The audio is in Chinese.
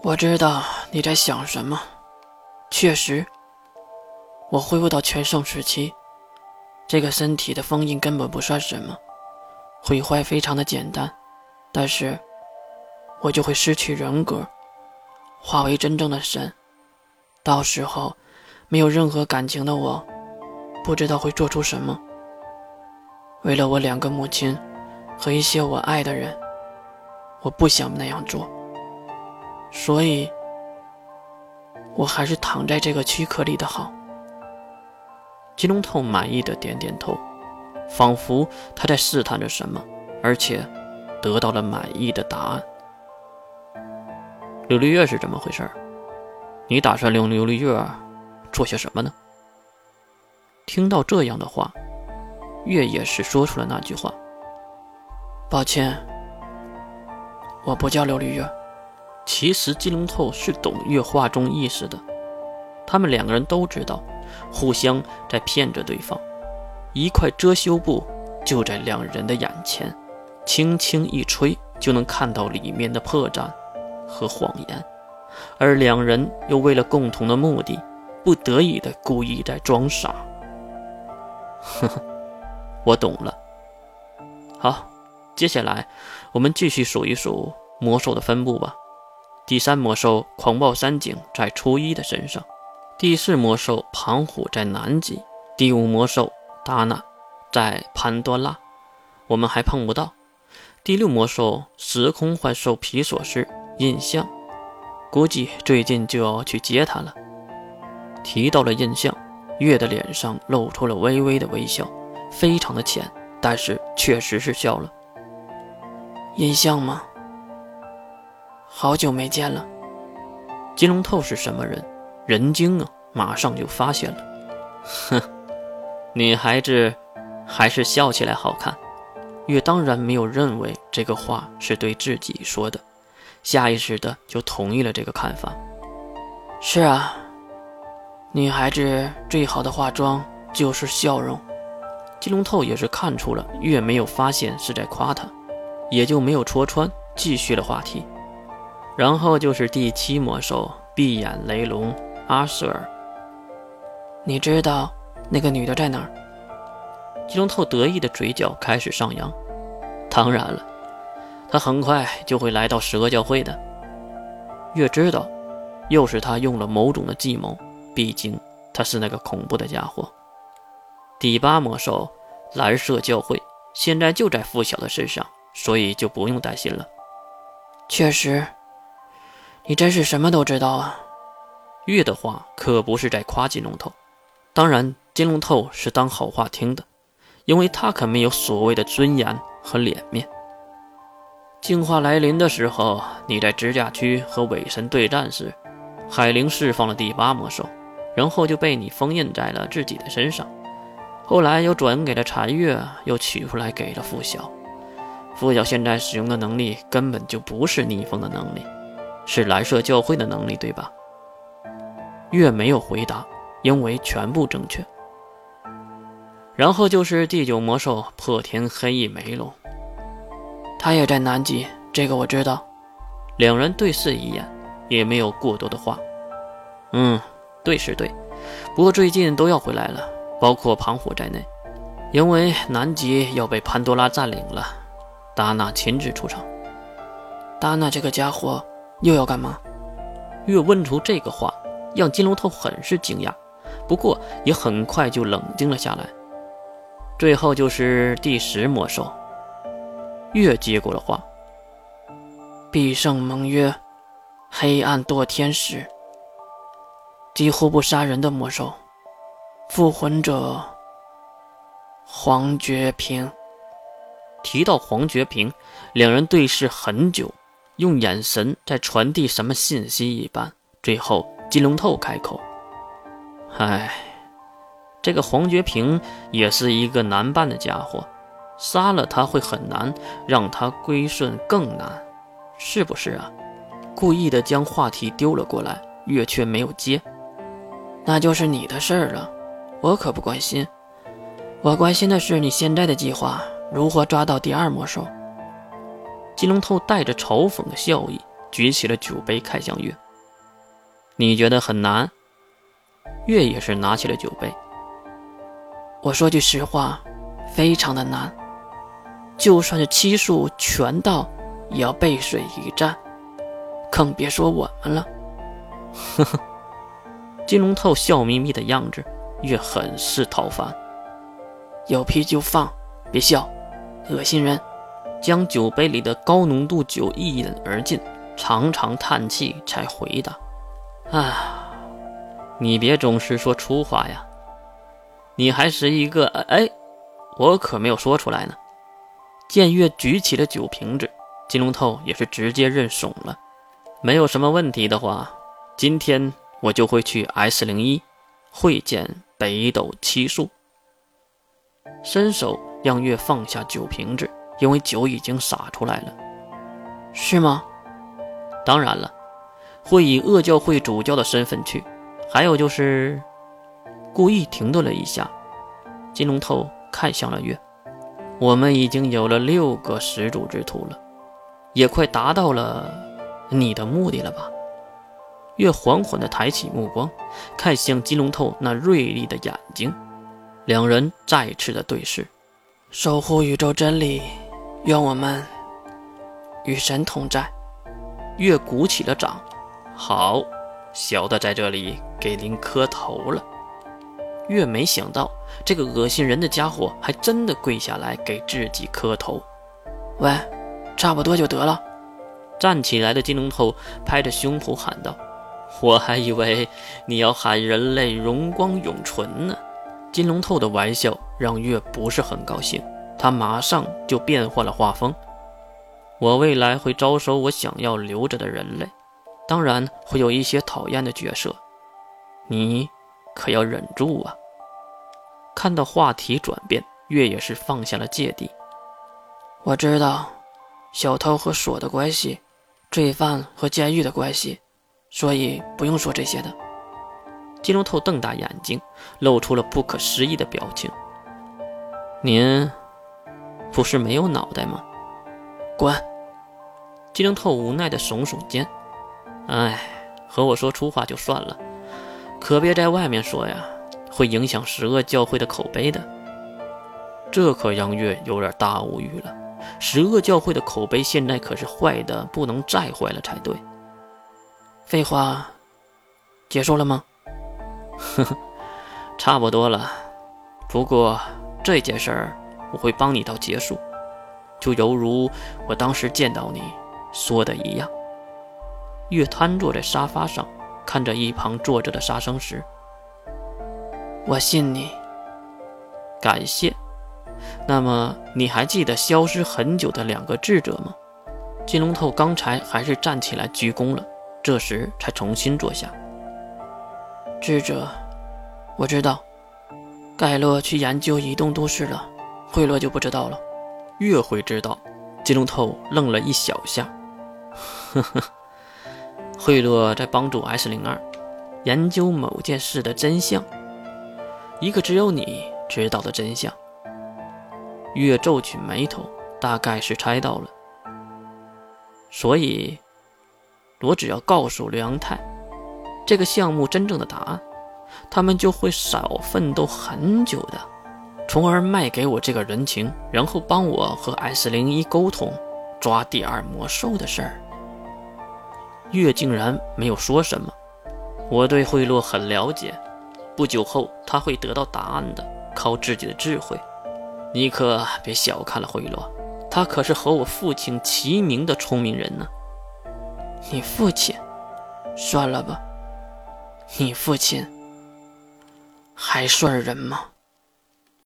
我知道你在想什么。确实，我恢复到全盛时期，这个身体的封印根本不算什么，毁坏非常的简单。但是，我就会失去人格，化为真正的神。到时候，没有任何感情的我，不知道会做出什么。为了我两个母亲和一些我爱的人，我不想那样做。所以，我还是躺在这个躯壳里的好。金龙透满意的点点头，仿佛他在试探着什么，而且得到了满意的答案。琉璃月是怎么回事？你打算用琉璃月做些什么呢？听到这样的话，月也是说出了那句话：“抱歉，我不叫琉璃月。”其实金龙透是懂月话中意思的，他们两个人都知道，互相在骗着对方。一块遮羞布就在两人的眼前，轻轻一吹就能看到里面的破绽和谎言，而两人又为了共同的目的，不得已的故意在装傻。呵呵，我懂了。好，接下来我们继续数一数魔兽的分布吧。第三魔兽狂暴三井在初一的身上，第四魔兽庞虎在南极，第五魔兽达纳在潘多拉，我们还碰不到。第六魔兽时空幻兽皮索斯印象，估计最近就要去接他了。提到了印象，月的脸上露出了微微的微笑，非常的浅，但是确实是笑了。印象吗？好久没见了，金龙透是什么人？人精啊，马上就发现了。哼，女孩子还是笑起来好看。月当然没有认为这个话是对自己说的，下意识的就同意了这个看法。是啊，女孩子最好的化妆就是笑容。金龙透也是看出了月没有发现是在夸他，也就没有戳穿，继续了话题。然后就是第七魔兽闭眼雷龙阿瑟尔。你知道那个女的在哪儿？金龙透得意的嘴角开始上扬。当然了，他很快就会来到十恶教会的。越知道，又是他用了某种的计谋。毕竟他是那个恐怖的家伙。第八魔兽蓝色教会现在就在付晓的身上，所以就不用担心了。确实。你真是什么都知道啊！月的话可不是在夸金龙头，当然金龙头是当好话听的，因为他可没有所谓的尊严和脸面。进化来临的时候，你在指甲区和伪神对战时，海灵释放了第八魔兽，然后就被你封印在了自己的身上，后来又转给了残月，又取出来给了付晓。付晓现在使用的能力根本就不是逆风的能力。是蓝色教会的能力，对吧？月没有回答，因为全部正确。然后就是第九魔兽破天黑翼梅龙，他也在南极，这个我知道。两人对视一眼，也没有过多的话。嗯，对是对，不过最近都要回来了，包括庞虎在内，因为南极要被潘多拉占领了。达娜亲自出场。达娜这个家伙。又要干嘛？月问出这个话，让金龙头很是惊讶，不过也很快就冷静了下来。最后就是第十魔兽，月接过了话：“必胜盟约，黑暗堕天使，几乎不杀人的魔兽，复魂者黄觉平。”提到黄觉平，两人对视很久。用眼神在传递什么信息一般，最后金龙透开口：“唉，这个黄觉平也是一个难办的家伙，杀了他会很难，让他归顺更难，是不是啊？”故意的将话题丢了过来，月却没有接。那就是你的事儿了，我可不关心。我关心的是你现在的计划，如何抓到第二魔兽。金龙头带着嘲讽的笑意，举起了酒杯，看向月。你觉得很难？月也是拿起了酒杯。我说句实话，非常的难。就算是七术全到，也要背水一战，更别说我们了。呵呵，金龙透笑眯眯的样子，月很是讨烦。有屁就放，别笑，恶心人。将酒杯里的高浓度酒一饮而尽，长长叹气，才回答：“啊，你别总是说粗话呀，你还是一个……哎，我可没有说出来呢。”见月举起了酒瓶子，金龙透也是直接认怂了。没有什么问题的话，今天我就会去 S 零一会见北斗七宿，伸手让月放下酒瓶子。因为酒已经洒出来了，是吗？当然了，会以恶教会主教的身份去。还有就是，故意停顿了一下，金龙头看向了月。我们已经有了六个始祖之徒了，也快达到了你的目的了吧？月缓缓地抬起目光，看向金龙头那锐利的眼睛，两人再次的对视，守护宇宙真理。愿我们与神同在。月鼓起了掌，好，小的在这里给您磕头了。月没想到这个恶心人的家伙还真的跪下来给自己磕头。喂，差不多就得了。站起来的金龙头拍着胸脯喊道：“我还以为你要喊人类荣光永存呢。”金龙头的玩笑让月不是很高兴。他马上就变换了画风。我未来会招收我想要留着的人类，当然会有一些讨厌的角色，你可要忍住啊！看到话题转变，月也是放下了芥蒂。我知道小偷和锁的关系，罪犯和监狱的关系，所以不用说这些的。金龙透瞪大眼睛，露出了不可思议的表情。您。不是没有脑袋吗？滚！金灵透无奈的耸耸肩。哎，和我说粗话就算了，可别在外面说呀，会影响十恶教会的口碑的。这可让月有点大无语了。十恶教会的口碑现在可是坏的不能再坏了才对。废话，结束了吗？呵呵，差不多了。不过这件事儿。我会帮你到结束，就犹如我当时见到你说的一样。月瘫坐在沙发上，看着一旁坐着的杀生石。我信你，感谢。那么你还记得消失很久的两个智者吗？金龙头刚才还是站起来鞠躬了，这时才重新坐下。智者，我知道，盖洛去研究移动都市了。惠洛就不知道了，越会知道。金龙头愣了一小下，呵呵，惠洛在帮助 S 零二研究某件事的真相，一个只有你知道的真相。月皱起眉头，大概是猜到了，所以，我只要告诉刘阳泰这个项目真正的答案，他们就会少奋斗很久的。从而卖给我这个人情，然后帮我和 S 零一沟通抓第二魔兽的事儿。月竟然没有说什么。我对贿赂很了解，不久后他会得到答案的，靠自己的智慧。你可别小看了贿赂，他可是和我父亲齐名的聪明人呢。你父亲？算了吧，你父亲还算人吗？